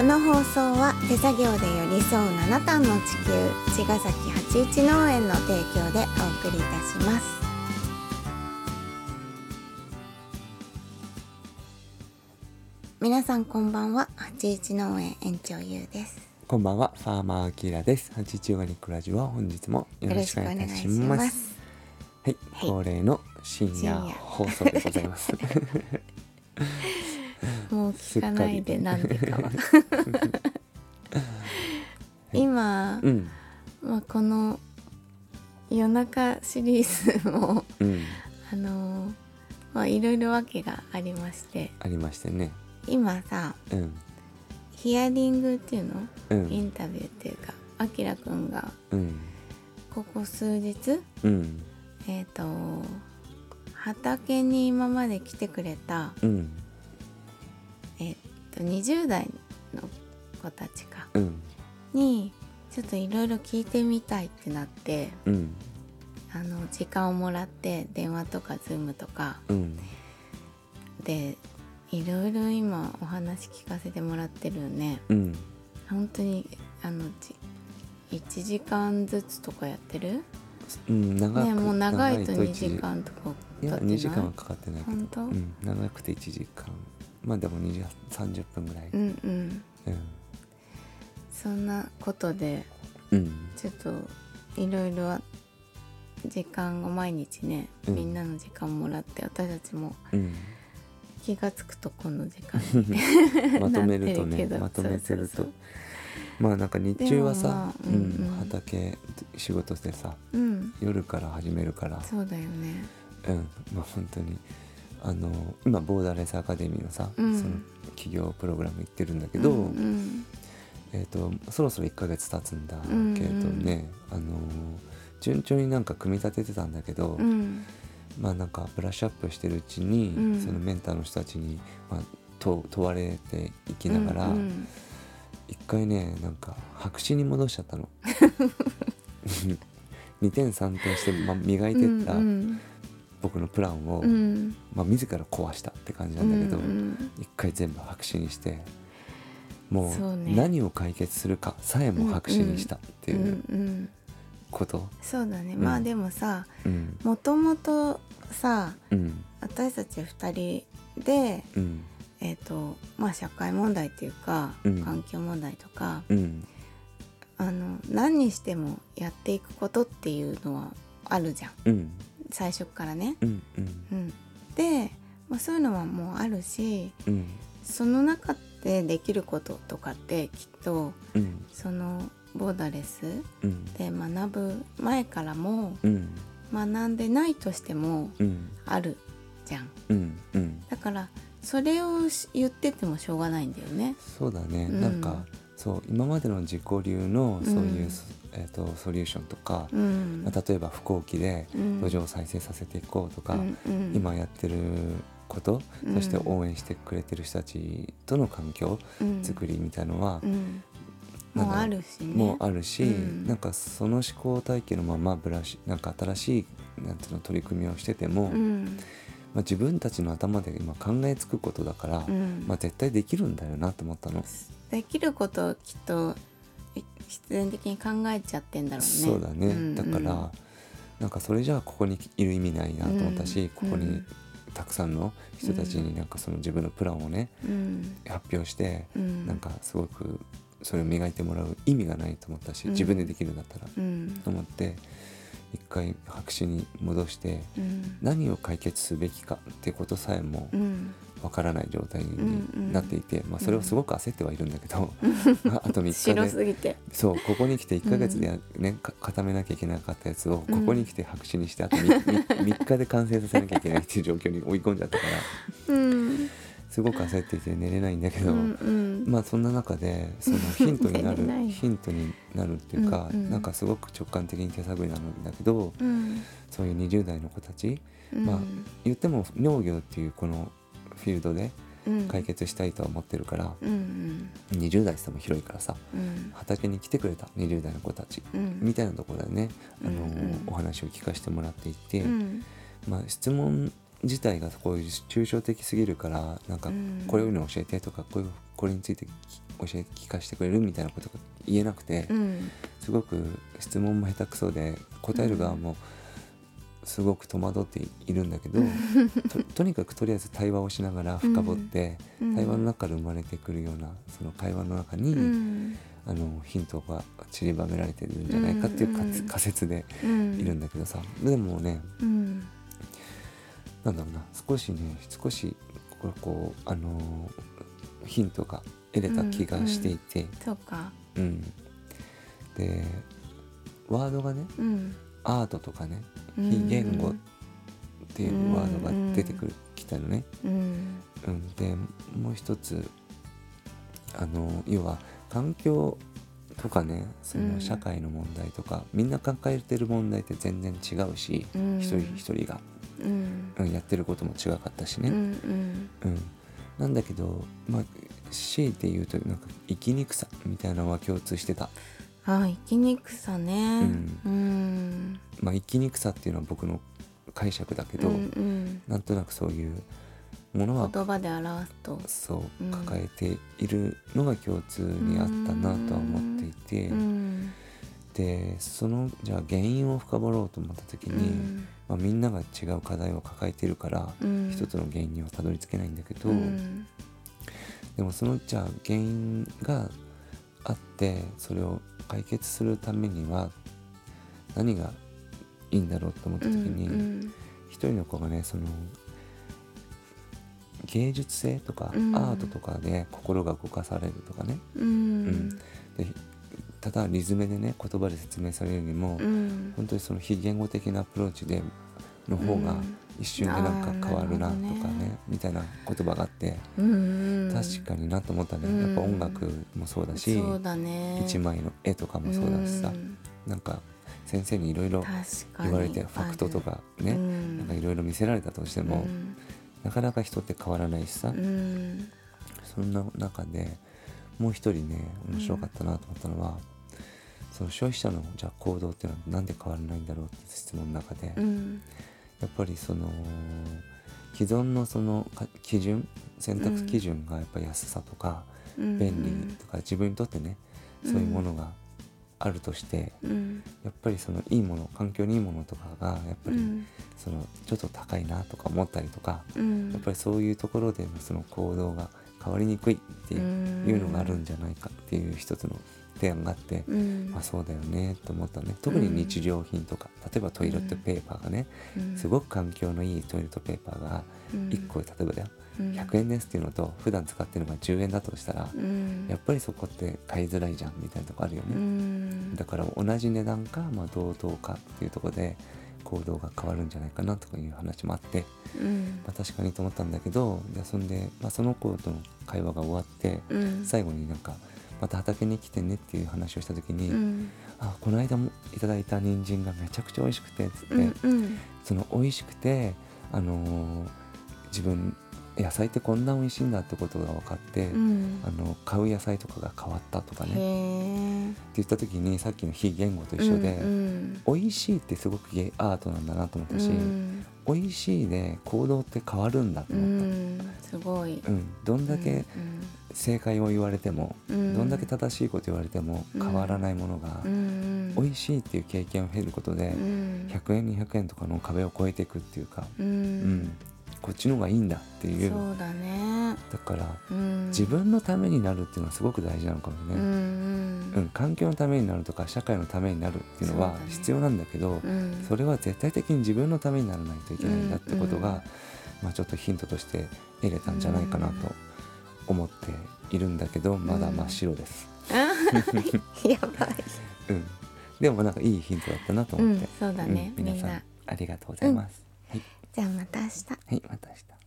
この放送は手作業で寄り添う七段の地球茅ヶ崎八一農園の提供でお送りいたします。皆さんこんばんは。八一農園園長ゆうです。こんばんは、ファーマーアキラです。八一オガニックラジオは本日もよろしくお願いします。はい、はい。恒例の深夜。放送でございます。聞かないでなんでかは。今、うん、まあ、この夜中シリーズもうん、あのーまあいろいろ訳がありまして。ありましてね。今さうん、ヒアリングっていうの、うん、インタビューっていうかあきらくんがうん、ここ数日うん、えっ、と畑に今まで来てくれた、うん、と20代の子たちか。うん、にちょっといろいろ聞いてみたいってなってうん、あの時間をもらって電話とかズームとか。うん、でいろいろ今お話聞かせてもらってるよね。うん、本当にあのじ1時間ずつとかやってる？うん、長く、ねもう長いと2一時間とかいや、経ってない？2時間はかかってないけど、本当？うん、長くて1時間。まあでも2時30分ぐらい。うんうん。うん、そんなことでうん、ちょっといろいろ時間を毎日ね、うん。みんなの時間もらって私たちもうん。気が付くとこの時間に まとめるとねなってるけど。まとめてると。そうそうまあなんか日中はさ、でもまあううんん。うん畑仕事してさうん。夜から始めるから。そうだよね。うん。まあ本当にあの今ボーダーレスアカデミーのさ、うん。その企業プログラム行ってるんだけど、うんうん。えー、とそろそろ1ヶ月経つんだうんけれどね、あの順調になんか組み立ててたんだけど、うん。まあなんかブラッシュアップしてるうちに、うん。そのメンターの人たちに、まあ、問問われていきながら、うん一回ねなんか白紙に戻しちゃったの。2点3点して、ま、磨いてったうん僕のプランを、うん。まあ、自ら壊したって感じなんだけど、うんうん。一回全部白紙にしてもそう何を解決するかさえも白紙にしたってうんいううん。こと、そうだね、うん。まあでもさうん。もともとさうん。私たち2人でうん。えっ、とまあ社会問題っていうか、うん。環境問題とかうん。あの何にしてもやっていくことっていうのはあるじゃん。うん最初からね。うんうん。うん、で、まあ、そういうのはもうあるしうん。その中でできることとかってきっとうん。そのボーダレスうん。で学ぶ前からもうん。学んでないとしてもうん。あるじゃん。うんうん。だからそれをし言っててもしょうがないんだよね。そうだね、うん。なんかそう今までの自己流のそういう、うんえー、とソリューションとか、うん。まあ、例えば不幸期でうん。土壌を再生させていこうとか、うんうん。今やってること、うん。そして応援してくれてる人たちとの環境うん。作りみたいのはもうあるしね。もうあるし、うん。なんかその思考体系のままブラシなんか新しいなんていうの取り組みをしてても、うん。まあ、自分たちの頭で今考えつくことだから、うん。まあ、絶対できるんだよなと思ったの。できることをきっとい必然的に考えちゃってんだろうね。そうだね、うんだからなんかそれじゃあここにいる意味ないなと思ったし、うん。ここにたくさんの人たちになんかその自分のプランをねうん。発表して、うん、なんかすごくそれを磨いてもらう意味がないと思ったし、うん。自分でできるんだったら、うん。と思って一回白紙に戻してうん。何を解決すべきかってことさえもうん。わからない状態うんうんになっていて、まあ、それをすごく焦ってはいるんだけど、あと3日白ですぎて。そうここに来て1ヶ月でね、か固めなきゃいけなかったやつをここに来て白紙にしてあと 3, 3日で完成させなきゃいけないっていう状況に追い込んじゃったから。うんすごく焦っていて寝れないんだけど、うんうん。まあそんな中でそのヒントになる ヒントになるっていうか、うんうん。なんかすごく直感的に手探りなんだけどうん。そういう20代の子たちうん。まあ言っても農業っていうこのフィールドでうん。解決したいとは思ってるから、うん20代っても広いからさうん。畑に来てくれた20代の子たちうん。みたいなところでね、あのうんうん。お話を聞かせてもらっていて、うん。まあ、質問自体がこういう抽象的すぎるからなんかうん。これをの教えてとかこういうこれについてき教え聞かせてくれるみたいなことが言えなくて、うん。すごく質問も下手くそで答える側もすごく戸惑っているんだけど、と とにかくとりあえず対話をしながら深掘って、うん。対話の中から生まれてくるようなその会話の中に、うん。あのヒントが散りばめられてるんじゃないかっていう仮説でうん。いるんだけどさ、でもねうんなんだろうな少しね少しこれこうあのーヒントが得れた気がしていて、そうか。うん。でワードがねうん。アートとかねうん非言語っていうワードが出てくるきたのね、うん。うん、でもう一つあの要は環境とかねそうん。の社会の問題とか、みんな抱えてる問題って全然違うし、うん。一人一人が、うん。うん、やってることも違かったしね、うんうん。なんだけどまあ強いて言うとなんか生きにくさみたいなのは共通してた、あ生きにくさね。うん。うん。まあ、生きにくさっていうのは僕の解釈だけど、うんうん。なんとなくそういうものは言葉で表すと。そううん。抱えているのが共通にあったなとは思っていて、うんでそのじゃあ原因を深掘ろうと思った時うに、ん。まあ、みんなが違う課題を抱えているから、うん。一つの原因にはたどり着けないんだけど、うん。でもそのじゃあ原因があってそれを解決するためには何がいいんだろうと思った時に、うん一人の子がねその芸術性とか、うん。アートとかで心が動かされるとかね。うん。でただリズムでね言葉で説明されるよりも、うん。本当にその非言語的なアプローチでの方がうん一瞬でなんか変わるなとかねね。みたいな言葉があって、うん確かになと思ったね、うん。やっぱ音楽もそうだし、そうだね。一枚の絵とかもそうだしさ、うん。なんか先生にいろいろ言われてファクトとかね、うん。なんかいろいろ見せられたとしても、うん。なかなか人って変わらないしさ、うん。そんな中でもう一人ね面白かったなと思ったのは、その消費者のじゃあ行動っていうのはなんで変わらないんだろうって質問の中で、うん。やっぱりその既存のそのか基準選択基準がやっぱり安さとかうん。便利とか自分にとってねそういうものがあるとしてうん。やっぱりそのいいもの環境にいいものとかがやっぱりうん。そのちょっと高いなとか思ったりとかうん。やっぱりそういうところでのその行動が変わりにくいっていうのがあるんじゃないかっていう一つの提案があって、うん。まあそうだよねと思ったね。特に日常品とか、例えばトイレットペーパーがね、うん。すごく環境のいいトイレットペーパーがうん。1個例えばだよ、うん。100円ですっていうのと普段使ってるのが10円だとしたら、うん。やっぱりそこって買いづらいじゃんみたいなとこあるよね、うん。だから同じ値段か、まあ、同等かっていうところで行動が変わるんじゃないかなとかいう話もあって、うん。まあ、確かにと思ったんだけどでそんで、まあ、その子との会話が終わって、うん。最後になんかまた畑に来てねっていう話をした時に、うん。あこの間もいただいた人参がめちゃくちゃ美味しくてっつって、うんうん。その美味しくてあのー自分野菜ってこんな美味しいんだってことが分かって、うん。あの買う野菜とかが変わったとかね言った時にさっきの非言語と一緒で、うん美味しいってすごくゲアートなんだなと思ったし、うん。美味しいで行動って変わるんだとう思った、ん。すごい。うん。どんだけ正解を言われても、うん。どんだけ正しいこと言われても変わらないものが、うん美味しいっていう経験を経ることで、うん。100円200円とかの壁を越えていくっていうか、ううんんこっちの方がいいんだっていう。そうだね。だからうん。自分のためになるっていうのはすごく大事なのかもうんうね、うん。ん環境のためになるとか社会のためになるっていうのは必要なんだけどうん。それは絶対的に自分のためにならないといけないんだってことが、まあ、ちょっとヒントとして得れたんじゃないかなと思っているんだけどまだ真っ白です、やばい。うん。でもなんかいいヒントだったなと思って、うんそうだね。うん皆さんありがとうございます、はい、じゃあまた明日。はい、また明日。